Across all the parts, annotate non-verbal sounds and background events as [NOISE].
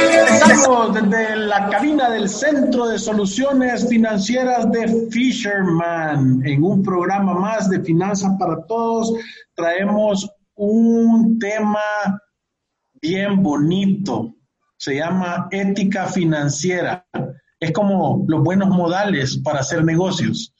Estamos desde la cabina del Centro de Soluciones Financieras de Fisherman en un programa más de Finanzas para Todos. Traemos un tema bien bonito. Se llama ética financiera. Es como los buenos modales para hacer negocios.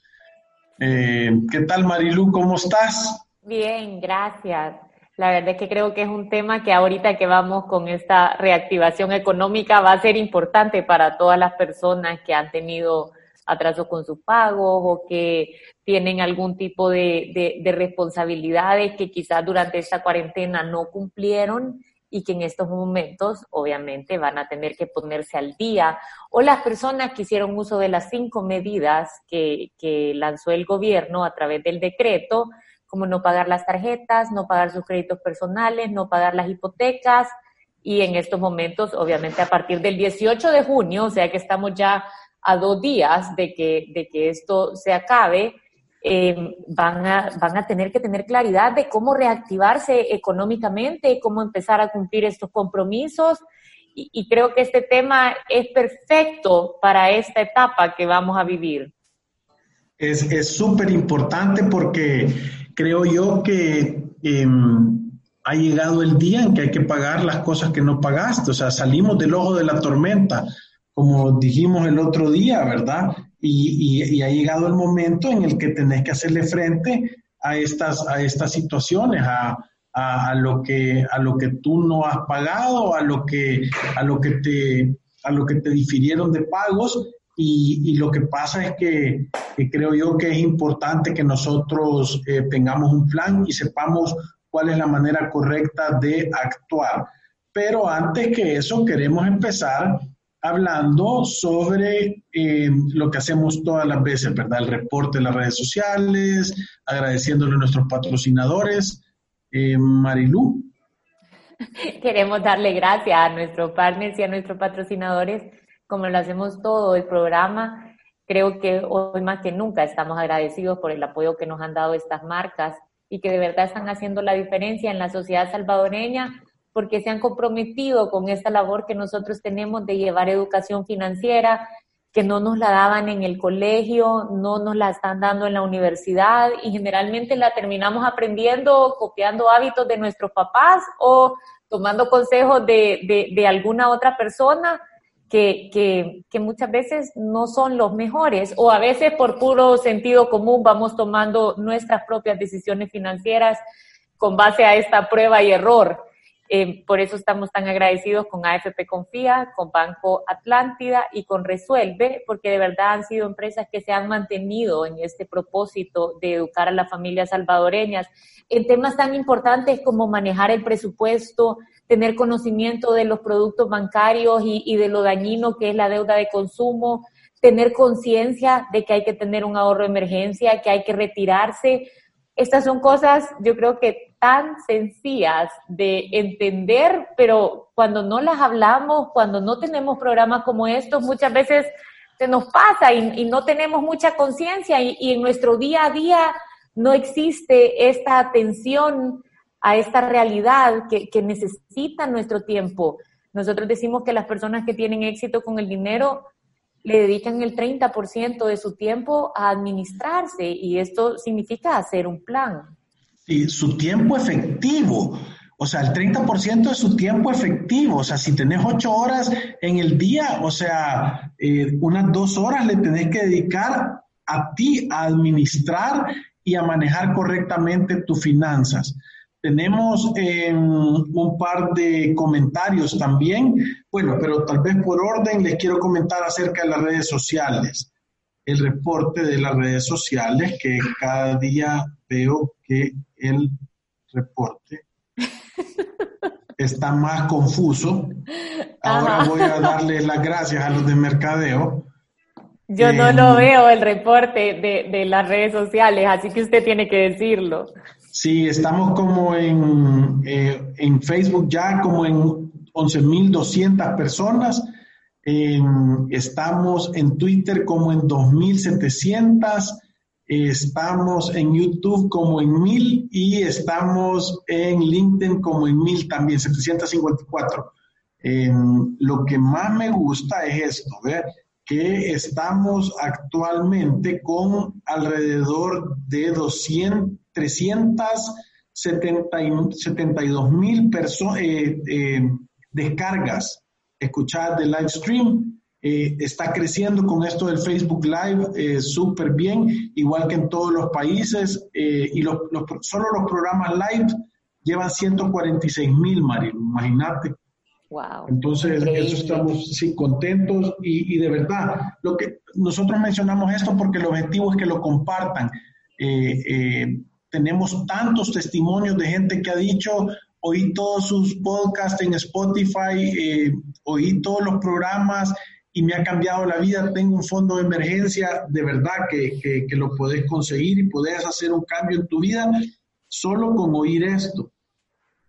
Eh, ¿Qué tal, Marilu? ¿Cómo estás? Bien, gracias. La verdad es que creo que es un tema que ahorita que vamos con esta reactivación económica va a ser importante para todas las personas que han tenido atraso con sus pagos o que tienen algún tipo de, responsabilidades que quizás durante esta cuarentena no cumplieron y que en estos momentos obviamente van a tener que ponerse al día, o las personas que hicieron uso de las cinco medidas que, lanzó el gobierno a través del decreto, como no pagar las tarjetas, no pagar sus créditos personales, no pagar las hipotecas. Y en estos momentos, obviamente, a partir del 18 de junio, o sea que estamos ya a dos días de que, de que esto se acabe, eh, van, a, van a tener que tener claridad de cómo reactivarse económicamente, cómo empezar a cumplir estos compromisos. Y, creo que este tema es perfecto para esta etapa que vamos a vivir. Es súper importante porque creo yo que em, ha llegado el día en que hay que pagar las cosas que no pagaste. O sea, salimos del ojo de la tormenta, como dijimos el otro día, ¿verdad? Y, ha llegado el momento en el que tenés que hacerle frente a estas, a estas situaciones, a, a, lo que, a lo que tú no has pagado, a lo que, a lo que, te, a lo que te difirieron de pagos y, lo que pasa es que, creo yo que es importante que nosotros eh, tengamos un plan y sepamos cuál es la manera correcta de actuar. Pero antes que eso, queremos empezar hablando sobre eh, lo que hacemos todas las veces, ¿verdad? El reporte en las redes sociales, agradeciéndole a nuestros patrocinadores. Eh, Marilú. [LAUGHS] Queremos darle gracias a nuestros partners y a nuestros patrocinadores como lo hacemos todo el programa, creo que hoy más que nunca estamos agradecidos por el apoyo que nos han dado estas marcas y que de verdad están haciendo la diferencia en la sociedad salvadoreña porque se han comprometido con esta labor que nosotros tenemos de llevar educación financiera, que no nos la daban en el colegio, no nos la están dando en la universidad y generalmente la terminamos aprendiendo copiando hábitos de nuestros papás o tomando consejos de, de, de alguna otra persona que, que, que, muchas veces no son los mejores o a veces por puro sentido común vamos tomando nuestras propias decisiones financieras con base a esta prueba y error. Eh, por eso estamos tan agradecidos con AFP Confía, con Banco Atlántida y con Resuelve, porque de verdad han sido empresas que se han mantenido en este propósito de educar a las familias salvadoreñas en temas tan importantes como manejar el presupuesto, tener conocimiento de los productos bancarios y, de lo dañino que es la deuda de consumo, tener conciencia de que hay que tener un ahorro de emergencia, que hay que retirarse. Estas son cosas, yo creo que tan sencillas de entender, pero cuando no las hablamos, cuando no tenemos programas como estos, muchas veces se nos pasa y, no tenemos mucha conciencia y, en nuestro día a día no existe esta atención a esta realidad que, que necesita nuestro tiempo. Nosotros decimos que las personas que tienen éxito con el dinero le dedican el 30% de su tiempo a administrarse y esto significa hacer un plan. Y su tiempo efectivo, o sea, el 30% de su tiempo efectivo, o sea, si tenés ocho horas en el día, o sea, eh, unas dos horas le tenés que dedicar a ti a administrar y a manejar correctamente tus finanzas. Tenemos eh, un par de comentarios también. Bueno, pero tal vez por orden les quiero comentar acerca de las redes sociales. El reporte de las redes sociales, que cada día veo que el reporte [LAUGHS] está más confuso. Ahora voy a darle las gracias a los de mercadeo. Yo no lo veo el reporte de, de las redes sociales, así que usted tiene que decirlo. Sí, estamos como en, eh, en Facebook ya como en 11.200 personas. estamos en Twitter como en 2.700. Estamos en YouTube como en 1.000 y estamos en LinkedIn como en 1.000 también, 754. lo que más me gusta es esto, ver que estamos actualmente con alrededor de 200 372 mil eh, eh, descargas escuchadas del live stream. Eh, está creciendo con esto del Facebook Live súper bien, igual que en todos los países. y los, solo los programas live llevan 146 mil, Mario. Imagínate. Wow. Entonces, eso estamos sí, contentos y, y, de verdad, lo que nosotros mencionamos esto porque el objetivo es que lo compartan. Eh, tenemos tantos testimonios de gente que ha dicho, oí todos sus podcasts en Spotify, eh, oí todos los programas y me ha cambiado la vida, tengo un fondo de emergencia, de verdad que, que, lo puedes conseguir y puedes hacer un cambio en tu vida solo con oír esto.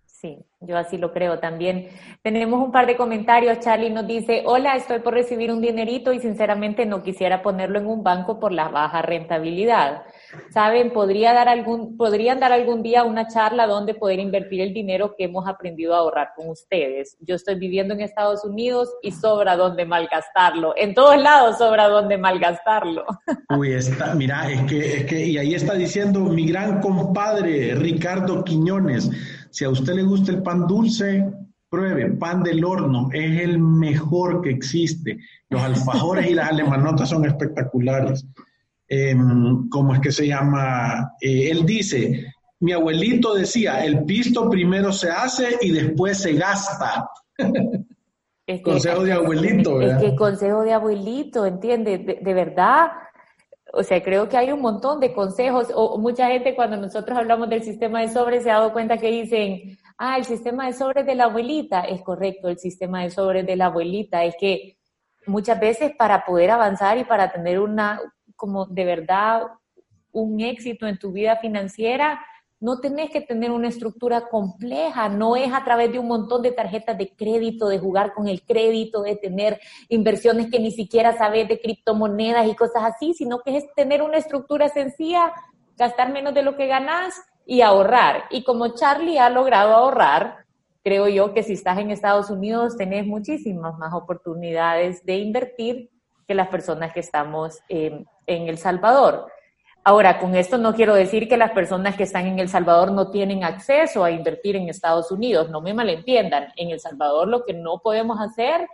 Sí, yo así lo creo también. Tenemos un par de comentarios. Charlie nos dice, hola, estoy por recibir un dinerito y sinceramente no quisiera ponerlo en un banco por la baja rentabilidad. Saben, podría dar algún, podrían dar algún día una charla donde poder invertir el dinero que hemos aprendido a ahorrar con ustedes. Yo estoy viviendo en Estados Unidos y sobra donde malgastarlo. En todos lados sobra donde malgastarlo. [LAUGHS] Uy, está, mira, es que, es que, y ahí está diciendo mi gran compadre Ricardo Quiñones, si a usted le gusta el pan dulce, pruebe, pan del horno, es el mejor que existe. Los [LAUGHS] alfajores y las alemanotas son espectaculares. Em, ¿cómo es que se llama? Eh, él dice, mi abuelito decía, el pisto primero se hace y después se gasta. consejo de abuelito, ¿verdad? Es que consejo de abuelito, ¿entiendes? De, verdad, o sea, creo que hay un montón de consejos, o mucha gente cuando nosotros hablamos del sistema de sobres se ha dado cuenta que dicen, ah, el sistema de sobres de la abuelita, es correcto, el sistema de sobres de la abuelita, es que muchas veces para poder avanzar y para tener una, como de verdad un éxito en tu vida financiera, no tenés que tener una estructura compleja, no es a través de un montón de tarjetas de crédito, de jugar con el crédito, de tener inversiones que ni siquiera sabes de criptomonedas y cosas así, sino que es tener una estructura sencilla, gastar menos de lo que ganas y ahorrar. Y como Charlie ha logrado ahorrar, creo yo que si estás en Estados Unidos tenés muchísimas más oportunidades de invertir que las personas que estamos en El Salvador. Ahora, con esto no quiero decir que las personas que están en El Salvador no tienen acceso a invertir en Estados Unidos, no me malentiendan. En El Salvador lo que no podemos hacer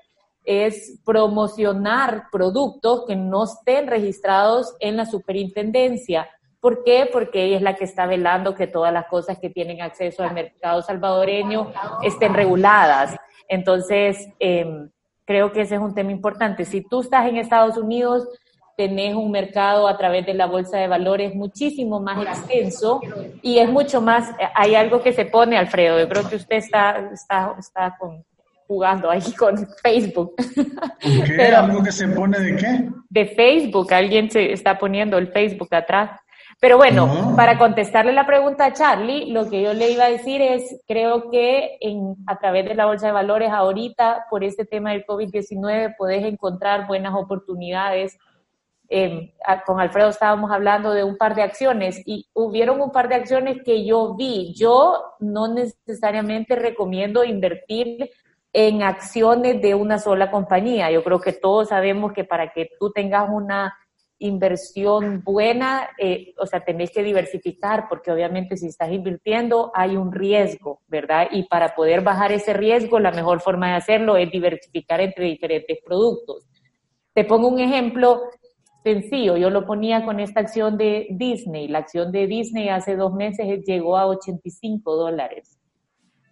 es promocionar productos que no estén registrados en la superintendencia. ¿Por qué? Porque ella es la que está velando que todas las cosas que tienen acceso al mercado salvadoreño estén reguladas. Entonces, eh, Creo que ese es un tema importante. Si tú estás en Estados Unidos, tenés un mercado a través de la bolsa de valores muchísimo más extenso y es mucho más, hay algo que se pone, Alfredo, yo creo que usted está, está, está jugando ahí [LAUGHS] con Facebook. ¿Qué? ¿Algo que se pone de qué? De Facebook, alguien se está poniendo el Facebook atrás. Pero bueno, para contestarle la pregunta a Charlie, lo que yo le iba a decir es, creo que en, a través de la Bolsa de Valores ahorita, por este tema del COVID-19, podés encontrar buenas oportunidades. Eh, con Alfredo estábamos hablando de un par de acciones y hubieron un par de acciones que yo vi. Yo no necesariamente recomiendo invertir en acciones de una sola compañía. Yo creo que todos sabemos que para que tú tengas una inversión buena, eh, o sea, tenés que diversificar porque obviamente si estás invirtiendo hay un riesgo, ¿verdad? Y para poder bajar ese riesgo, la mejor forma de hacerlo es diversificar entre diferentes productos. Te pongo un ejemplo, sencillo. Yo lo ponía con esta acción de Disney. La acción de Disney hace dos meses llegó a 85 dólares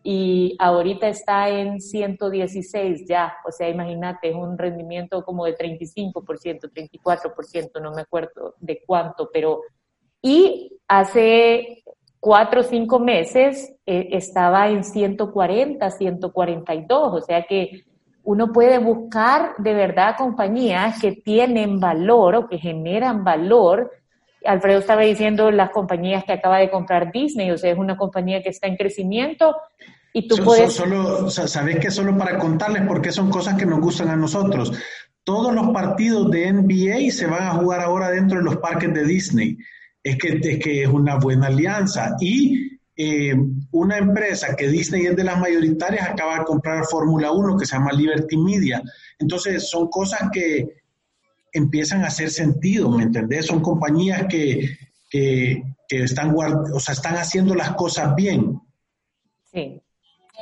y ahorita está en 116 ya. O sea, imagínate, es un rendimiento como de 35%, 34%, no me acuerdo de cuánto, pero... Y hace cuatro o cinco meses eh, estaba en 140, 142, o sea que uno puede buscar de verdad compañías que tienen valor o que generan valor. Alfredo estaba diciendo las compañías que acaba de comprar Disney, o sea, es una compañía que está en crecimiento y tú puedes... Solo, ¿Sabes que Solo para contarles, porque son cosas que nos gustan a nosotros. Todos los partidos de NBA se van a jugar ahora dentro de los parques de Disney. Es que es, que es una buena alianza. Y eh, una empresa que Disney es de las mayoritarias acaba de comprar Fórmula 1 que se llama Liberty Media. Entonces son cosas que empiezan a hacer sentido, ¿me entendés? Son compañías que, que, están, o sea, están haciendo las cosas bien. Sí.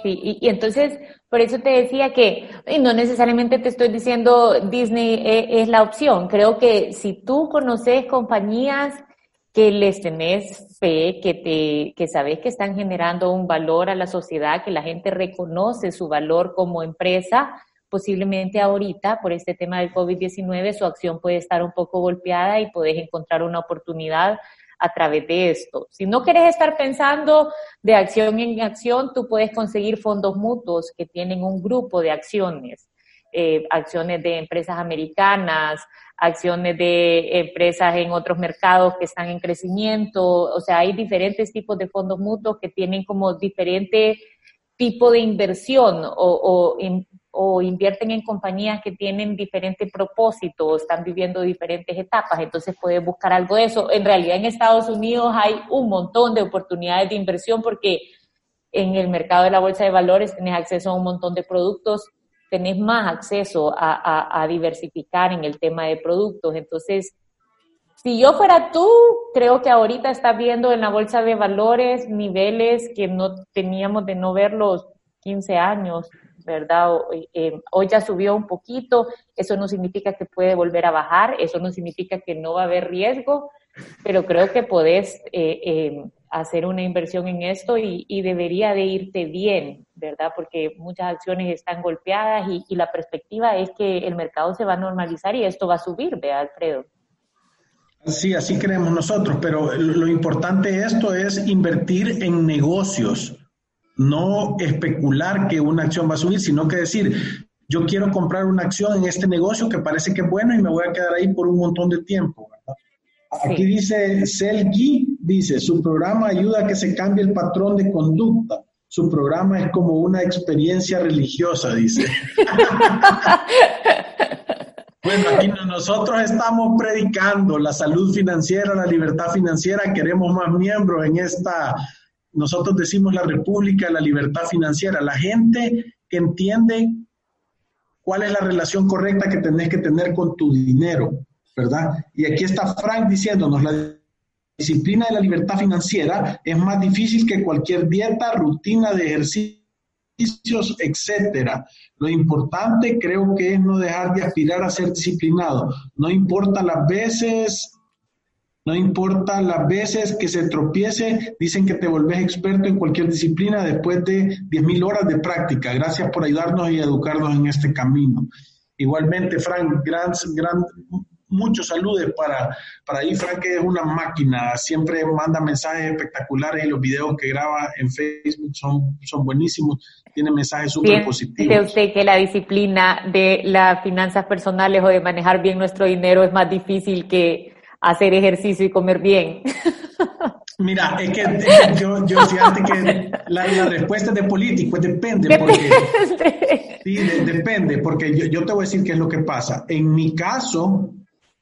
Sí, y, entonces, por eso te decía que y no necesariamente te estoy diciendo Disney es, es la opción. Creo que si tú conoces compañías que les tenés fe, que, te, que sabes que están generando un valor a la sociedad, que la gente reconoce su valor como empresa, posiblemente ahorita por este tema del COVID-19 su acción puede estar un poco golpeada y podés encontrar una oportunidad a través de esto. Si no quieres estar pensando de acción en acción, tú puedes conseguir fondos mutuos que tienen un grupo de acciones, eh, acciones de empresas americanas, acciones de empresas en otros mercados que están en crecimiento, o sea, hay diferentes tipos de fondos mutuos que tienen como diferente tipo de inversión o, o, invierten en compañías que tienen diferentes propósitos, están viviendo diferentes etapas, entonces puedes buscar algo de eso. En realidad en Estados Unidos hay un montón de oportunidades de inversión porque en el mercado de la bolsa de valores tienes acceso a un montón de productos tenés más acceso a, diversificar en el tema de productos. Entonces, si yo fuera tú, creo que ahorita estás viendo en la bolsa de valores niveles que no teníamos de no ver los 15 años, ¿verdad? Eh, hoy ya subió un poquito, eso no significa que puede volver a bajar, eso no significa que no va a haber riesgo, pero creo que podés eh, eh, hacer una inversión en esto y, debería de irte bien, ¿verdad? Porque muchas acciones están golpeadas y, la perspectiva es que el mercado se va a normalizar y esto va a subir, ¿verdad, Alfredo? Sí, así creemos nosotros, pero lo importante de esto es invertir en negocios, no especular que una acción va a subir, sino que decir, yo quiero comprar una acción en este negocio que parece que es bueno y me voy a quedar ahí por un montón de tiempo. Aquí dice Selgi, dice, su programa ayuda a que se cambie el patrón de conducta. Su programa es como una experiencia religiosa, dice. [LAUGHS] bueno, aquí nosotros estamos predicando la salud financiera, la libertad financiera, queremos más miembros en esta, nosotros decimos la república, la libertad financiera, la gente que entiende cuál es la relación correcta que tenés que tener con tu dinero ¿verdad? Y aquí está Frank diciéndonos, la disciplina de la libertad financiera es más difícil que cualquier dieta, rutina de ejercicios, etcétera. Lo importante creo que es no dejar de aspirar a ser disciplinado. No importa las veces, no importa las veces que se tropiece, dicen que te volvés experto en cualquier disciplina después de 10.000 horas de práctica. Gracias por ayudarnos y educarnos en este camino. Igualmente, Frank, gran, gran, muchos saludos para, para ahí. Frank es una máquina, siempre manda mensajes espectaculares y los videos que graba en Facebook son, son buenísimos, tiene mensajes súper positivos. ¿Dice usted que la disciplina de las finanzas personales o de manejar bien nuestro dinero es más difícil que hacer ejercicio y comer bien? [LAUGHS] Mira, es que, yo, yo decía que la, respuesta es de político, depende. Porque, sí, depende, porque yo, yo, te voy a decir qué es lo que pasa. En mi caso,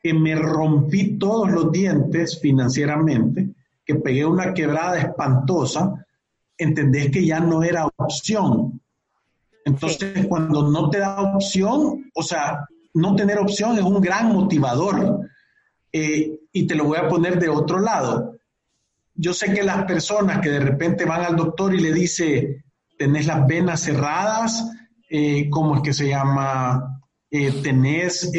que me rompí todos los dientes financieramente, que pegué una quebrada espantosa, entendés que ya no era opción. Entonces, cuando no te da opción, o sea, no tener opción es un gran motivador. Eh, y te lo voy a poner de otro lado. Yo sé que las personas que de repente van al doctor y le dice, tenés las venas cerradas, eh, ¿cómo es que se llama? Eh, tenés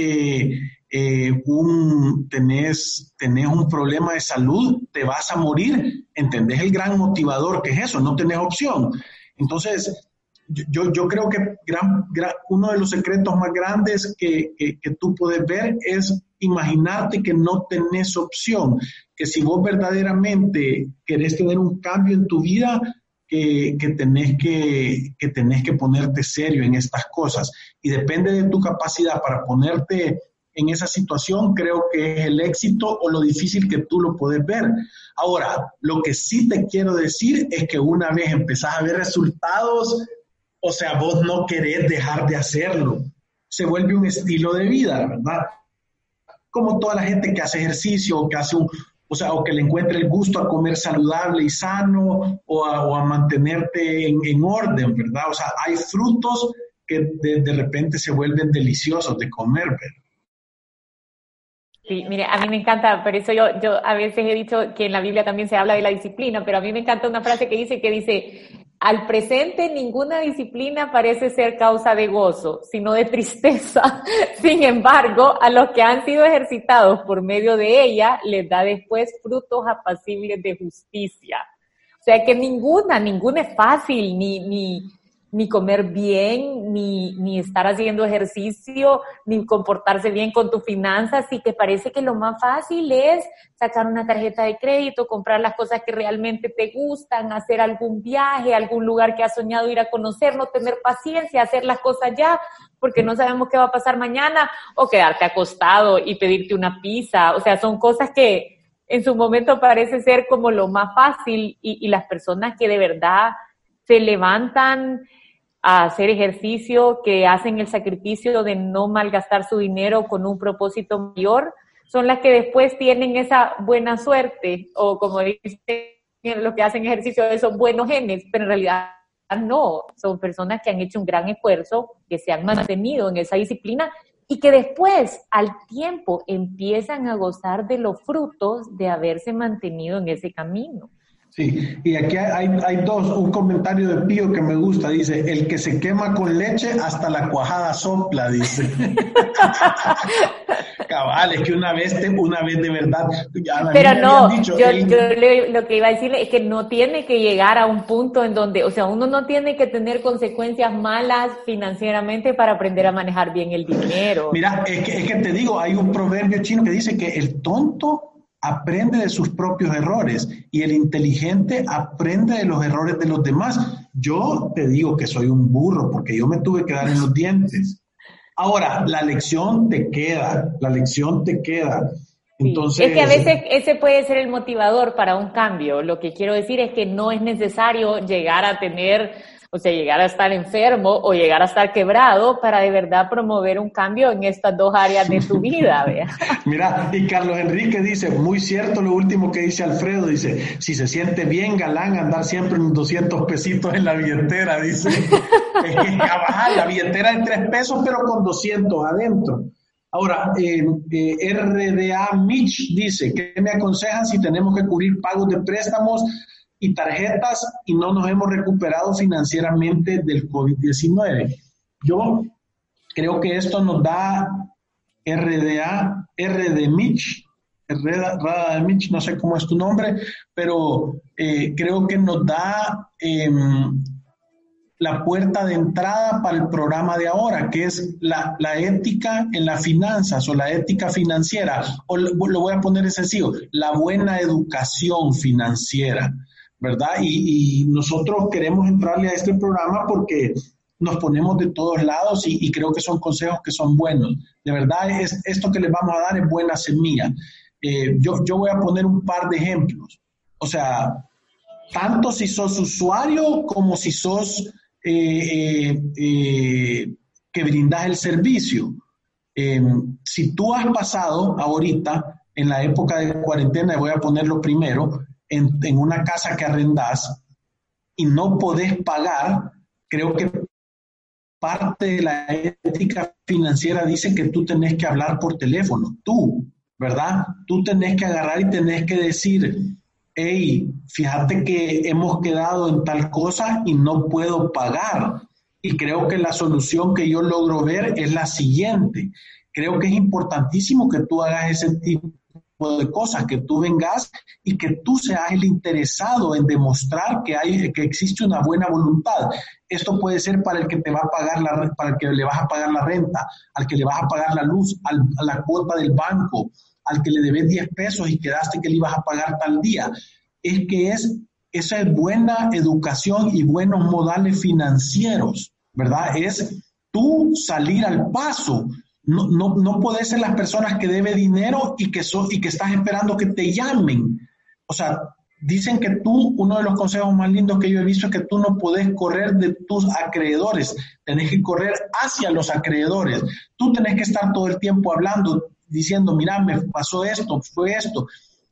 eh, un, tenés, tenés un problema de salud, te vas a morir, ¿entendés el gran motivador que es eso? No tenés opción. Entonces, yo, yo creo que gran, uno de los secretos más grandes que, que, tú puedes ver es imaginarte que no tenés opción, que si vos verdaderamente querés tener un cambio en tu vida, que, que, tenés que, que tenés que ponerte serio en estas cosas. Y depende de tu capacidad para ponerte en esa situación, creo que es el éxito o lo difícil que tú lo puedes ver. Ahora, lo que sí te quiero decir es que una vez empezás a ver resultados, o sea, vos no querés dejar de hacerlo. Se vuelve un estilo de vida, ¿verdad? Como toda la gente que hace ejercicio, que hace o sea, o que le encuentre el gusto a comer saludable y sano, o a, mantenerte en, orden, ¿verdad? O sea, hay frutos que de, de repente se vuelven deliciosos de comer, ¿verdad? Sí, mire, a mí me encanta, por eso yo, yo a veces he dicho que en la Biblia también se habla de la disciplina, pero a mí me encanta una frase que dice que dice, al presente ninguna disciplina parece ser causa de gozo, sino de tristeza. [LAUGHS] Sin embargo, a los que han sido ejercitados por medio de ella, les da después frutos apacibles de justicia. O sea que ninguna, ninguna es fácil, ni, ni, ni comer bien, ni, ni estar haciendo ejercicio, ni comportarse bien con tus finanzas, si te parece que lo más fácil es sacar una tarjeta de crédito, comprar las cosas que realmente te gustan, hacer algún viaje, algún lugar que has soñado ir a conocer, no tener paciencia, hacer las cosas ya, porque no sabemos qué va a pasar mañana, o quedarte acostado y pedirte una pizza, o sea, son cosas que en su momento parece ser como lo más fácil y, y las personas que de verdad se levantan a hacer ejercicio, que hacen el sacrificio de no malgastar su dinero con un propósito mayor, son las que después tienen esa buena suerte, o como dicen los que hacen ejercicio, esos buenos genes, pero en realidad no, son personas que han hecho un gran esfuerzo, que se han mantenido en esa disciplina y que después, al tiempo, empiezan a gozar de los frutos de haberse mantenido en ese camino. Sí, y aquí hay, hay, dos, un comentario de Pío que me gusta, dice, el que se quema con leche hasta la cuajada sopla, dice. [LAUGHS] Cabal, es que una vez, una vez de verdad. Pero no, yo, lo que iba a decirle es que no tiene que llegar a un punto en donde, o sea, uno no tiene que tener consecuencias malas financieramente para aprender a manejar bien el dinero. Mira, es que, es que te digo, hay un proverbio chino que dice que el tonto aprende de sus propios errores y el inteligente aprende de los errores de los demás. Yo te digo que soy un burro porque yo me tuve que dar en los dientes. Ahora, la lección te queda, la lección te queda. Entonces, es que a veces ese puede ser el motivador para un cambio. Lo que quiero decir es que no es necesario llegar a tener o sea, llegar a estar enfermo o llegar a estar quebrado para de verdad promover un cambio en estas dos áreas de tu vida. [LAUGHS] ¿vea? Mira, y Carlos Enrique dice, muy cierto lo último que dice Alfredo, dice, si se siente bien galán andar siempre en 200 pesitos en la billetera, dice. [LAUGHS] es que la billetera de tres pesos, pero con 200 adentro. Ahora, eh, eh, RDA Mitch dice, ¿qué me aconsejan si tenemos que cubrir pagos de préstamos y tarjetas y no nos hemos recuperado financieramente del COVID-19. Yo creo que esto nos da RDA, RD Mitch, RDA Mitch, no sé cómo es tu nombre, pero eh, creo que nos da em, la puerta de entrada para el programa de ahora, que es la, la ética en las finanzas o la ética financiera, o lo voy a poner sencillo, la buena educación financiera. ¿Verdad? Y, nosotros queremos entrarle a este programa porque nos ponemos de todos lados y, creo que son consejos que son buenos. De verdad, es, esto que les vamos a dar es buena semilla. Eh, yo, yo voy a poner un par de ejemplos. O sea, tanto si sos usuario como si sos eh, eh, que brindas el servicio. si tú has pasado ahorita, en la época de cuarentena, voy a ponerlo primero, en, una casa que arrendas y no podés pagar, creo que parte de la ética financiera dice que tú tenés que hablar por teléfono, tú, ¿verdad? Tú tenés que agarrar y tenés que decir, hey, fíjate que hemos quedado en tal cosa y no puedo pagar. Y creo que la solución que yo logro ver es la siguiente. creo que es importantísimo que tú hagas ese tipo de cosas, que tú vengas y que tú seas el interesado en demostrar que hay, que existe una buena voluntad. Esto puede ser para el que te va a pagar la, para el que le vas a pagar la renta, al que le vas a pagar la luz, a la cuota del banco, al que le debes 10 pesos y quedaste que le ibas a pagar tal día. Es que es, esa es buena educación y buenos modales financieros, ¿verdad? Es tú salir al paso no, no, no puedes ser las personas que debe dinero y que, so, y que estás esperando que te llamen. O sea, dicen que tú, uno de los consejos más lindos que yo he visto es que tú no puedes correr de tus acreedores, tenés que correr hacia los acreedores. Tú tenés que estar todo el tiempo hablando, diciendo, mira, me pasó esto, fue esto.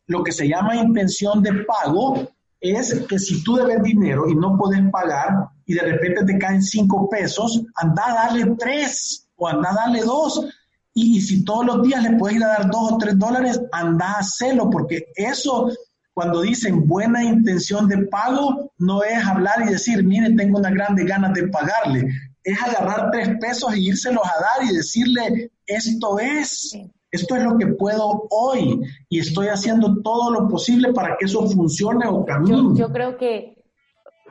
Lo que se llama intención de pago es que si tú debes dinero y no puedes pagar y de repente te caen cinco pesos, anda a darle tres o anda a darle dos. Y, si todos los días le puedes ir a dar dos o tres dólares, anda a hacerlo, porque eso, cuando dicen buena intención de pago, no es hablar y decir, mire, tengo una grande ganas de pagarle. Es agarrar tres pesos e írselos a dar y decirle, esto es, esto es lo que puedo hoy y estoy haciendo todo lo posible para que eso funcione o camine. yo creo que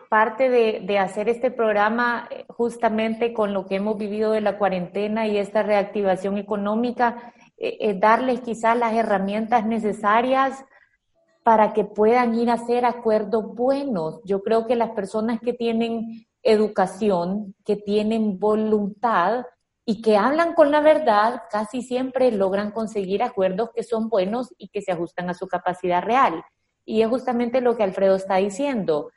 parte de, hacer este programa eh, justamente con lo que hemos vivido de la cuarentena y esta reactivación económica, eh, eh, darles quizás las herramientas necesarias para que puedan ir a hacer acuerdos buenos. Yo creo que las personas que tienen educación, que tienen voluntad y que hablan con la verdad, casi siempre logran conseguir acuerdos que son buenos y que se ajustan a su capacidad real. Y es justamente lo que Alfredo está diciendo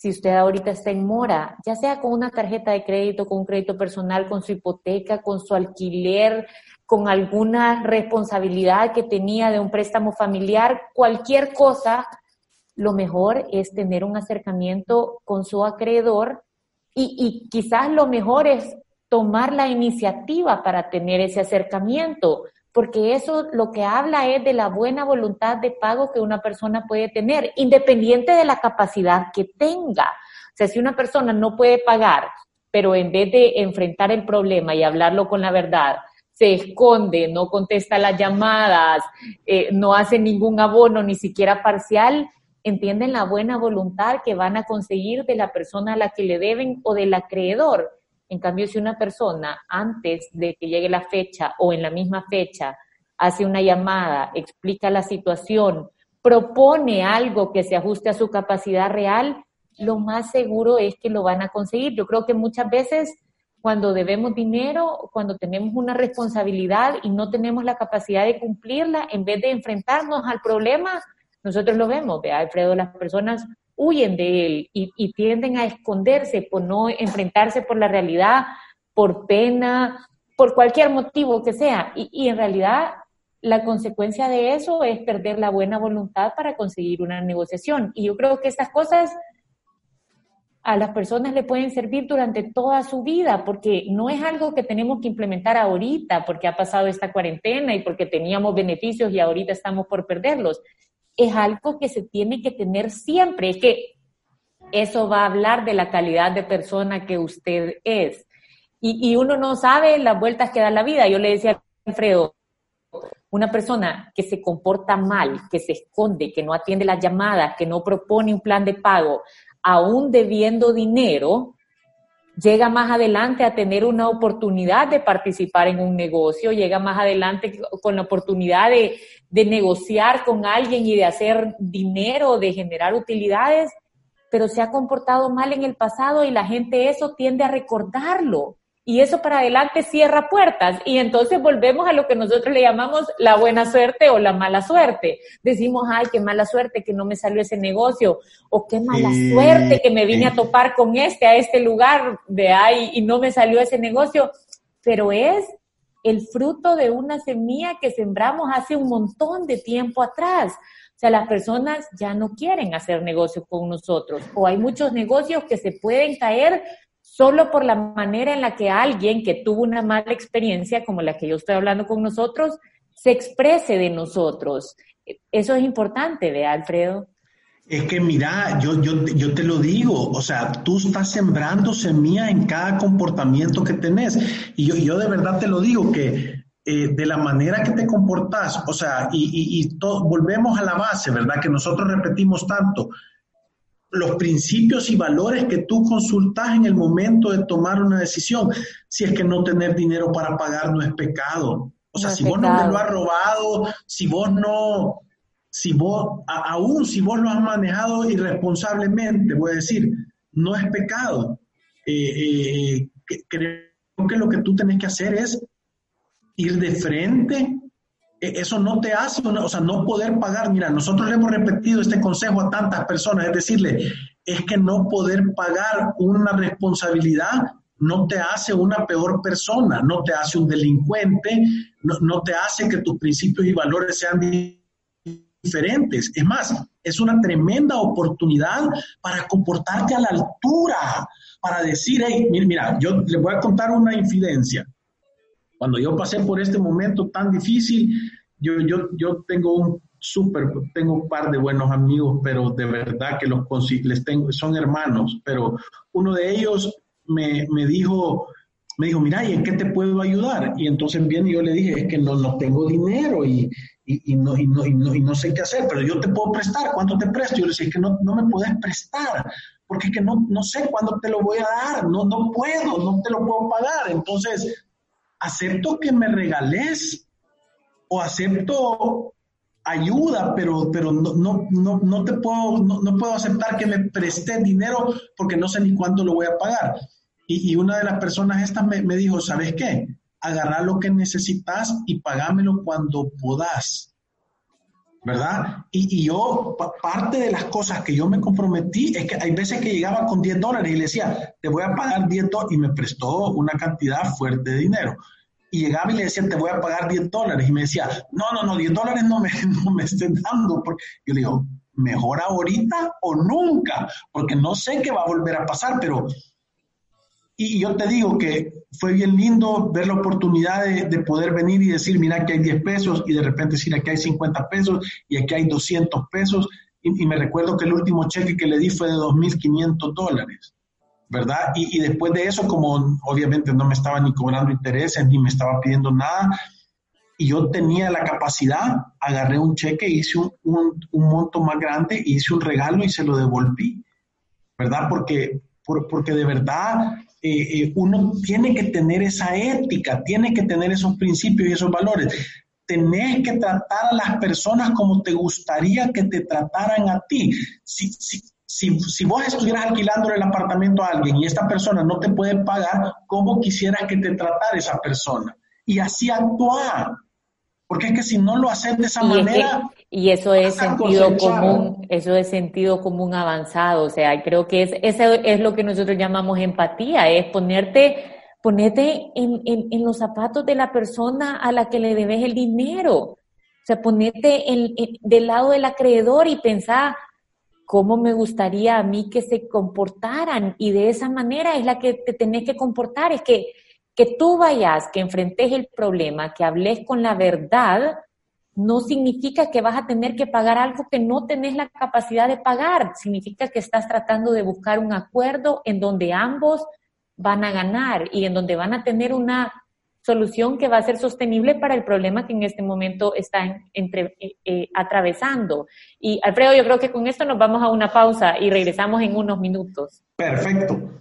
si usted ahorita está en mora, ya sea con una tarjeta de crédito, con un crédito personal, con su hipoteca, con su alquiler, con alguna responsabilidad que tenía de un préstamo familiar, cualquier cosa, lo mejor es tener un acercamiento con su acreedor y, quizás lo mejor es tomar la iniciativa para tener ese acercamiento porque eso lo que habla es de la buena voluntad de pago que una persona puede tener, independiente de la capacidad que tenga. O sea, si una persona no puede pagar, pero en vez de enfrentar el problema y hablarlo con la verdad, se esconde, no contesta las llamadas, eh, no hace ningún abono, ni siquiera parcial, entienden la buena voluntad que van a conseguir de la persona a la que le deben o del acreedor. En cambio, si una persona antes de que llegue la fecha o en la misma fecha hace una llamada, explica la situación, propone algo que se ajuste a su capacidad real, lo más seguro es que lo van a conseguir. Yo creo que muchas veces cuando debemos dinero, cuando tenemos una responsabilidad y no tenemos la capacidad de cumplirla, en vez de enfrentarnos al problema, nosotros lo vemos, vea, Alfredo, las personas huyen de él y, tienden a esconderse por no enfrentarse por la realidad, por pena, por cualquier motivo que sea. Y, en realidad la consecuencia de eso es perder la buena voluntad para conseguir una negociación. Y yo creo que estas cosas a las personas le pueden servir durante toda su vida, porque no es algo que tenemos que implementar ahorita, porque ha pasado esta cuarentena y porque teníamos beneficios y ahorita estamos por perderlos, es algo que se tiene que tener siempre, es que eso va a hablar de la calidad de persona que usted es. Y, uno no sabe las vueltas que da la vida. Yo le decía a Alfredo, una persona que se comporta mal, que se esconde, que no atiende las llamadas, que no propone un plan de pago, aún debiendo dinero, llega más adelante a tener una oportunidad de participar en un negocio, llega más adelante con la oportunidad de, negociar con alguien y de hacer dinero, de generar utilidades, pero se ha comportado mal en el pasado y la gente eso tiende a recordarlo y eso para adelante cierra puertas y entonces volvemos a lo que nosotros le llamamos la buena suerte o la mala suerte. Decimos, ay, qué mala suerte que no me salió ese negocio o qué mala suerte que me vine a topar con este, a este lugar de ahí y no me salió ese negocio, pero es el fruto de una semilla que sembramos hace un montón de tiempo atrás. O sea, las personas ya no quieren hacer negocios con nosotros o hay muchos negocios que se pueden caer solo por la manera en la que alguien que tuvo una mala experiencia, como la que yo estoy hablando con nosotros, se exprese de nosotros. Eso es importante, ¿ve, Alfredo? Es que mira, yo, yo, yo te lo digo, o sea, tú estás sembrando semilla en cada comportamiento que tenés. Y yo, yo de verdad te lo digo, que eh, de la manera que te comportas, o sea, y, y, volvemos a la base, ¿verdad? Que nosotros repetimos tanto, los principios y valores que tú consultas en el momento de tomar una decisión. Si es que no tener dinero para pagar no es pecado. O sea, si vos no te lo has robado, si vos no, si vos, aún si vos lo has manejado irresponsablemente, voy a decir, no es pecado. Eh, eh, creo que lo que tú tenés que hacer es ir de frente. E, eso no te hace, o sea, no poder pagar. Mira, nosotros le hemos repetido este consejo a tantas personas, es decirle, es que no poder pagar una responsabilidad no te hace una peor persona, no te hace un delincuente, no, no te hace que tus principios y valores sean diferentes. Es más, es una tremenda oportunidad para comportarte a la altura, para decir, hey, mira, yo le voy a contar una infidencia. Cuando yo pasé por este momento tan difícil, yo, yo, yo tengo un súper, tengo un par de buenos amigos, pero de verdad que los les tengo, son hermanos, pero uno de ellos me, me dijo, me dijo, mira, ¿y en qué te puedo ayudar? Y entonces viene y yo le dije, es que no, no tengo dinero y, y, y, no, y, no, y, no, y no sé qué hacer, pero yo te puedo prestar, ¿cuánto te presto? Yo le dije, es que no, no me puedes prestar, porque es que no, no sé cuándo te lo voy a dar, no, no puedo, no te lo puedo pagar. Entonces, acepto que me regales o acepto ayuda, pero, pero no, no, no, no te puedo, no, no, puedo aceptar que me prestes dinero porque no sé ni cuánto lo voy a pagar. Y, y una de las personas estas me, me dijo, ¿sabes qué? agarrar lo que necesitas y pagámelo cuando podás. ¿Verdad? Y, yo, parte de las cosas que yo me comprometí es que hay veces que llegaba con 10 dólares y le decía, te voy a pagar 10 dólares, y me prestó una cantidad fuerte de dinero. Y llegaba y le decía, te voy a pagar 10 dólares. Y me decía, no, no, no, 10 dólares no me, [LAUGHS] no me estén dando. Porque yo le digo, mejor ahorita o nunca, porque no sé qué va a volver a pasar, pero y yo te digo que fue bien lindo ver la oportunidad de, poder venir y decir, mira, que hay 10 pesos, y de repente decir, aquí hay 50 pesos, y aquí hay 200 pesos. Y, me recuerdo que el último cheque que le di fue de 2.500 dólares, ¿verdad? Y, y, después de eso, como obviamente no me estaba ni cobrando intereses, ni me estaba pidiendo nada, y yo tenía la capacidad, agarré un cheque, hice un, un, un monto más grande, hice un regalo y se lo devolví, ¿verdad? Porque, por, porque de verdad eh, eh, uno tiene que tener esa ética, tiene que tener esos principios y esos valores. Tenés que tratar a las personas como te gustaría que te trataran a ti. Si, si, si, si vos estuvieras alquilando el apartamento a alguien y esta persona no te puede pagar, ¿cómo quisieras que te tratara esa persona? Y así actuar. Porque es que si no lo haces de esa manera... y eso es sentido común, eso es sentido común avanzado, o sea, creo que es, eso es lo que nosotros llamamos empatía, es ponerte, ponerte en, en, en los zapatos de la persona a la que le debes el dinero, o sea, ponerte en, del lado del acreedor y pensar cómo me gustaría a mí que se comportaran y de esa manera es la que te tenés que comportar, es que que tú vayas, que enfrentes el problema, que hables con la verdad, no significa que vas a tener que pagar algo que no tenés la capacidad de pagar. Significa que estás tratando de buscar un acuerdo en donde ambos van a ganar y en donde van a tener una solución que va a ser sostenible para el problema que en este momento están entre, eh, eh, atravesando. Y Alfredo, yo creo que con esto nos vamos a una pausa y regresamos en unos minutos. Perfecto.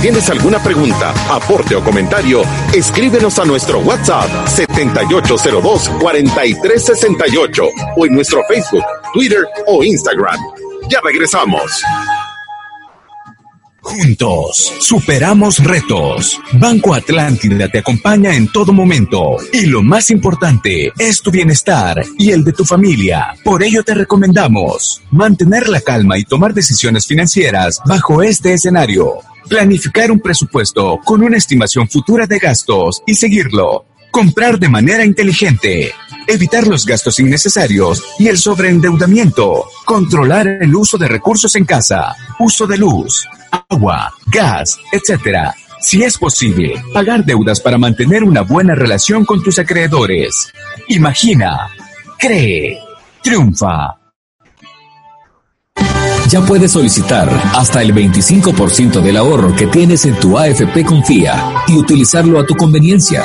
Tienes alguna pregunta, aporte o comentario, escríbenos a nuestro WhatsApp 7802-4368 o en nuestro Facebook, Twitter o Instagram. Ya regresamos. Juntos, superamos retos. Banco Atlántida te acompaña en todo momento. Y lo más importante es tu bienestar y el de tu familia. Por ello te recomendamos mantener la calma y tomar decisiones financieras bajo este escenario. Planificar un presupuesto con una estimación futura de gastos y seguirlo. Comprar de manera inteligente. Evitar los gastos innecesarios y el sobreendeudamiento. Controlar el uso de recursos en casa. Uso de luz, agua, gas, etc. Si es posible, pagar deudas para mantener una buena relación con tus acreedores. Imagina, cree, triunfa. Ya puedes solicitar hasta el 25% del ahorro que tienes en tu AFP Confía y utilizarlo a tu conveniencia.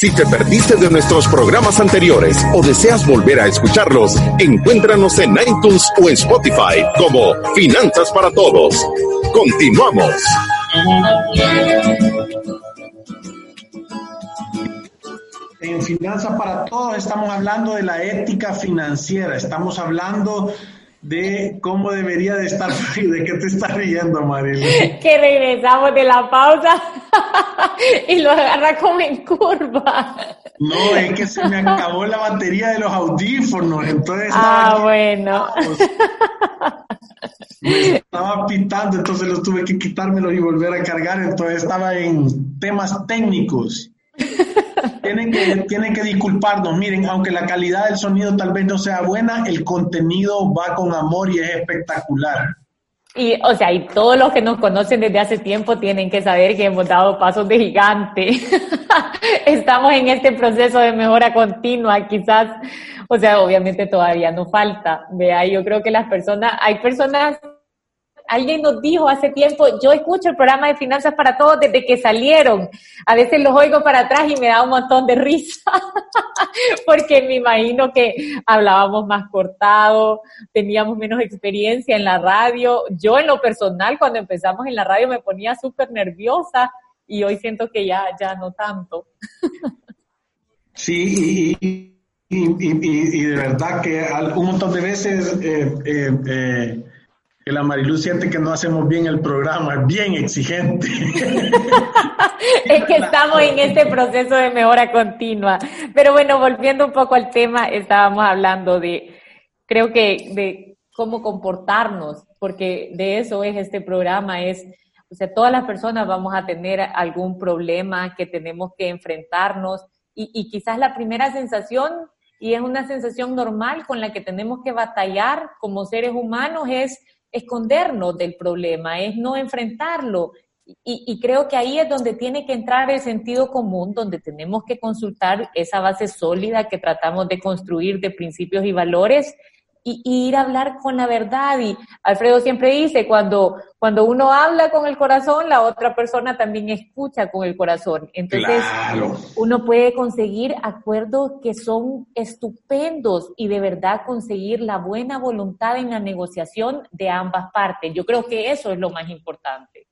Si te perdiste de nuestros programas anteriores o deseas volver a escucharlos, encuéntranos en iTunes o Spotify como Finanzas para Todos. Continuamos. En Finanzas para Todos estamos hablando de la ética financiera, estamos hablando de cómo debería de estar, [LAUGHS] ¿de qué te estás riendo, Marilo? [LAUGHS] Que regresamos de la pausa [LAUGHS] y lo agarra como en curva. No, es que se me acabó la batería de los audífonos, entonces Ah, bueno. Me estaba pitando, entonces los tuve que quitármelos y volver a cargar, entonces estaba en temas técnicos. Tienen que, tienen que disculparnos. Miren, aunque la calidad del sonido tal vez no sea buena, el contenido va con amor y es espectacular. Y, o sea, y todos los que nos conocen desde hace tiempo tienen que saber que hemos dado pasos de gigante. [LAUGHS] Estamos en este proceso de mejora continua, quizás, o sea, obviamente todavía no falta. Vea, yo creo que las personas, hay personas alguien nos dijo hace tiempo, yo escucho el programa de Finanzas para Todos desde que salieron. A veces los oigo para atrás y me da un montón de risa, [LAUGHS] porque me imagino que hablábamos más cortado, teníamos menos experiencia en la radio. Yo en lo personal, cuando empezamos en la radio, me ponía súper nerviosa y hoy siento que ya, ya no tanto. [LAUGHS] Sí, y, de verdad que un montón de veces... Eh, eh, eh, que la Mariluz siente que no hacemos bien el programa, es bien exigente. [LAUGHS] es que estamos en este proceso de mejora continua. Pero bueno, volviendo un poco al tema, estábamos hablando de, creo que de cómo comportarnos, porque de eso es este programa, es, o sea, todas las personas vamos a tener algún problema que tenemos que enfrentarnos y, y quizás la primera sensación y es una sensación normal con la que tenemos que batallar como seres humanos, es escondernos del problema, es no enfrentarlo. Y, creo que ahí es donde tiene que entrar el sentido común, donde tenemos que consultar esa base sólida que tratamos de construir de principios y valores y, ir a hablar con la verdad. Y Alfredo siempre dice, cuando, cuando uno habla con el corazón, la otra persona también escucha con el corazón. Entonces, uno puede conseguir acuerdos que son estupendos y de verdad conseguir la buena voluntad en la negociación de ambas partes. Yo creo que eso es lo más importante.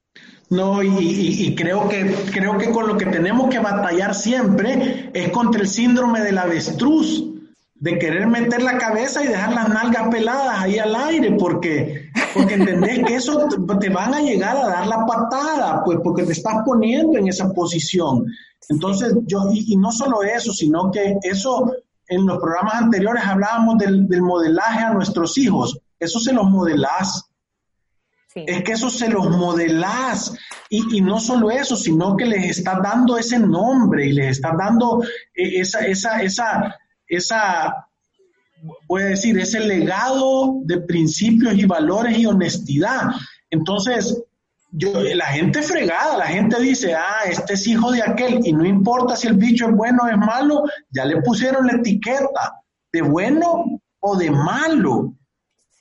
No, y, y, creo que creo que con lo que tenemos que batallar siempre es contra el síndrome del avestruz de querer meter la cabeza y dejar las nalgas peladas ahí al aire, porque, porque entendés que eso te, van a llegar a dar la patada, pues porque te estás poniendo en esa posición. Entonces, yo, y, no solo eso, sino que eso, en los programas anteriores hablábamos del, modelaje a nuestros hijos, eso se los modelás. Es que eso se los modelás. Y, y, no solo eso, sino que les estás dando ese nombre y les estás dando eh, esa, esa, esa, esa, voy a decir, ese legado de principios y valores y honestidad. Entonces, yo, la gente fregada, la gente dice, ah, este es hijo de aquel, y no importa si el bicho es bueno o es malo, ya le pusieron la etiqueta de bueno o de malo.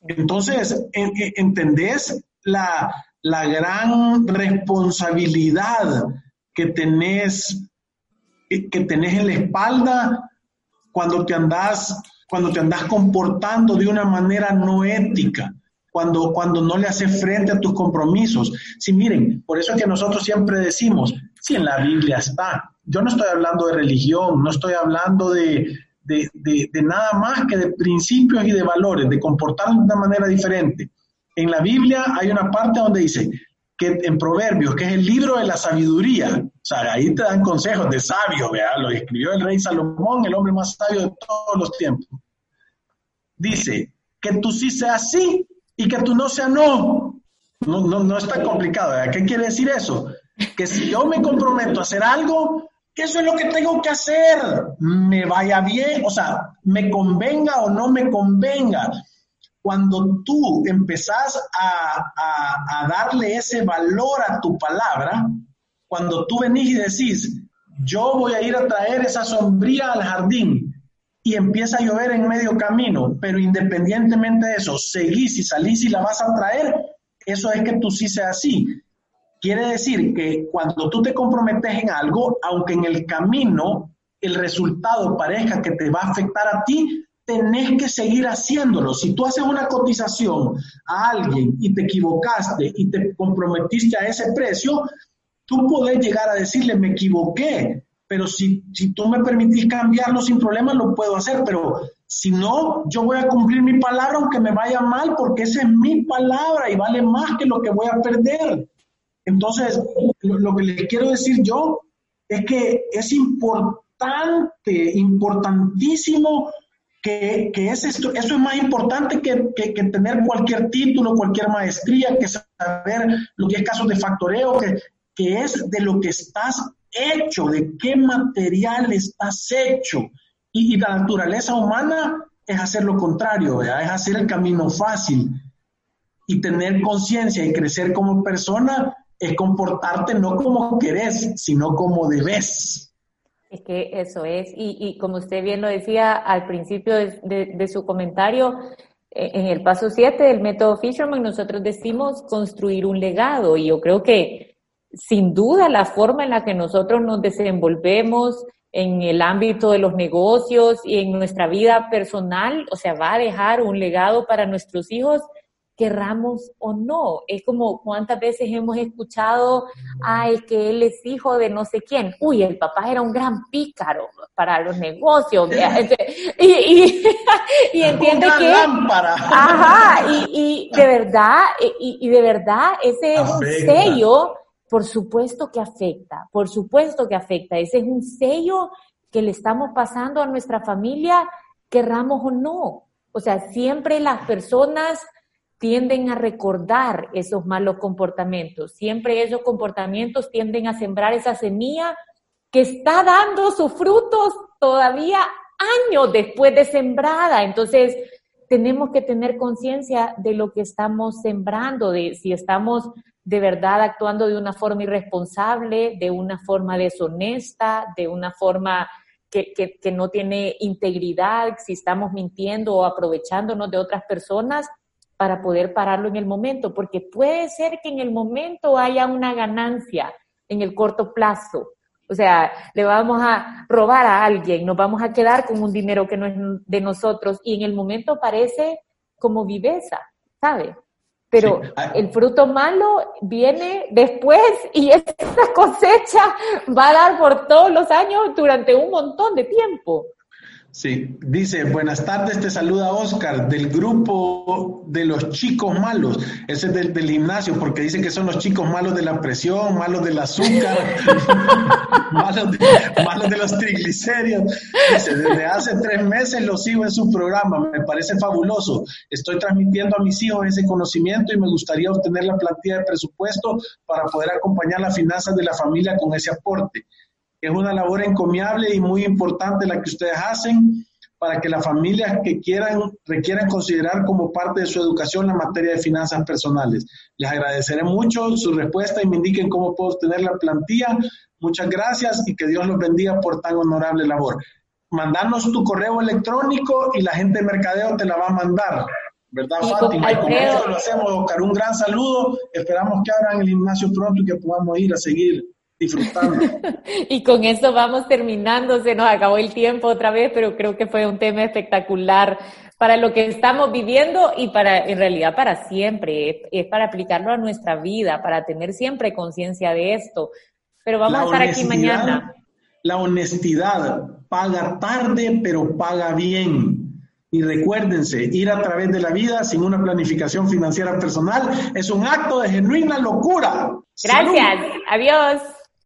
Entonces, ¿entendés la, la gran responsabilidad que tenés, que tenés en la espalda cuando te andas, cuando te comportando de una manera no ética, cuando, cuando no le haces frente a tus compromisos. Sí, miren, por eso es que nosotros siempre decimos, si en la Biblia está. Yo no estoy hablando de religión, no estoy hablando de, de, de, nada más que de principios y de valores, de comportarnos de una manera diferente. En la Biblia hay una parte donde dice que en Proverbios, que es el libro de la sabiduría, o sea, ahí te dan consejos de sabio, vea, lo escribió el rey Salomón, el hombre más sabio de todos los tiempos. Dice, que tú sí seas sí y que tú no seas no. No, no, no es tan complicado, ¿verdad? ¿Qué quiere decir eso? Que si yo me comprometo a hacer algo, que eso es lo que tengo que hacer, me vaya bien, o sea, me convenga o no me convenga. Cuando tú empezás a, a darle ese valor a tu palabra, cuando tú venís y decís, yo voy a ir a traer esa sombría al jardín y empieza a llover en medio camino, pero independientemente de eso, seguís y salís y la vas a traer, eso es que tú sí seas así. Quiere decir que cuando tú te comprometes en algo, aunque en el camino el resultado parezca que te va a afectar a ti, tenés que seguir haciéndolo. Si tú haces una cotización a alguien y te equivocaste y te comprometiste a ese precio, tú podés llegar a decirle, me equivoqué, pero si, si tú me permitís cambiarlo sin problema, lo puedo hacer, pero si no, yo voy a cumplir mi palabra aunque me vaya mal, porque esa es mi palabra y vale más que lo que voy a perder. Entonces, lo, que les quiero decir yo es que es importante, importantísimo que, que es esto, eso es más importante que, que, tener cualquier título, cualquier maestría, que saber lo que es casos de factoreo, que, que es de lo que estás hecho, de qué material estás hecho. Y, la naturaleza humana es hacer lo contrario, es hacer el camino fácil. Y tener conciencia y crecer como persona es comportarte no como querés, sino como debes. Es que eso es, y, como usted bien lo decía al principio de, de su comentario, e, en el paso 7 del método Fisherman nosotros decimos construir un legado. Y yo creo que sin duda la forma en la que nosotros nos desenvolvemos en el ámbito de los negocios y en nuestra vida personal, o sea, va a dejar un legado para nuestros hijos, querramos o no. Es como cuántas veces hemos escuchado, ay, que él es hijo de no sé quién. Uy, el papá era un gran pícaro para los negocios. y, y, [LAUGHS] y entiende que... Lámpara. Ajá, y, y de verdad, y, y de verdad, ese es un sello por supuesto que afecta, por supuesto que afecta. Ese es un sello que le estamos pasando a nuestra familia, querramos o no. O sea, siempre las personas tienden a recordar esos malos comportamientos. Siempre esos comportamientos tienden a sembrar esa semilla que está dando sus frutos todavía años después de sembrada. Entonces, tenemos que tener conciencia de lo que estamos sembrando, de si estamos de verdad actuando de una forma irresponsable, de una forma deshonesta, de una forma que, no tiene integridad, si estamos mintiendo o aprovechándonos de otras personas para poder pararlo en el momento, porque puede ser que en el momento haya una ganancia en el corto plazo. O sea, le vamos a robar a alguien, nos vamos a quedar con un dinero que no es de nosotros y en el momento parece como viveza, ¿sabe? pero ah, el fruto malo viene después y [LAUGHS] esa cosecha va a dar por todos los años durante un montón de tiempo. Sí, dice, buenas tardes, te saluda Oscar del grupo de los chicos malos, ese es del, gimnasio, porque dice que son los chicos malos de la presión, malos del azúcar, [LAUGHS] malos, de, malos de los triglicéridos. Dice, desde hace tres meses lo sigo en su programa, me parece fabuloso. Estoy transmitiendo a mis hijos ese conocimiento y me gustaría obtener la plantilla de presupuesto para poder acompañar las finanzas de la familia con ese aporte. Es una labor encomiable y muy importante la que ustedes hacen para que las familias que quieran, requieran considerar como parte de su educación la materia de finanzas personales. Les agradeceré mucho su respuesta y me indiquen cómo puedo obtener la plantilla. Muchas gracias y que Dios los bendiga por tan honorable labor. Mandanos tu correo electrónico y la gente de mercadeo te la va a mandar. ¿Verdad, Fátima? Y con esto lo hacemos, Oscar. Un gran saludo. Esperamos que abran el gimnasio pronto y que podamos ir a seguir disfrutando. [LAUGHS] y con eso vamos terminando, se nos acabó el tiempo otra vez, pero creo que fue un tema espectacular para lo que estamos viviendo y para, en realidad, para siempre, es, para aplicarlo a nuestra vida, para tener siempre conciencia de esto. Pero vamos a estar aquí mañana. La honestidad paga tarde, pero paga bien. Y recuérdense, ir a través de la vida sin una planificación financiera personal es un acto de genuina locura. Gracias. Adiós.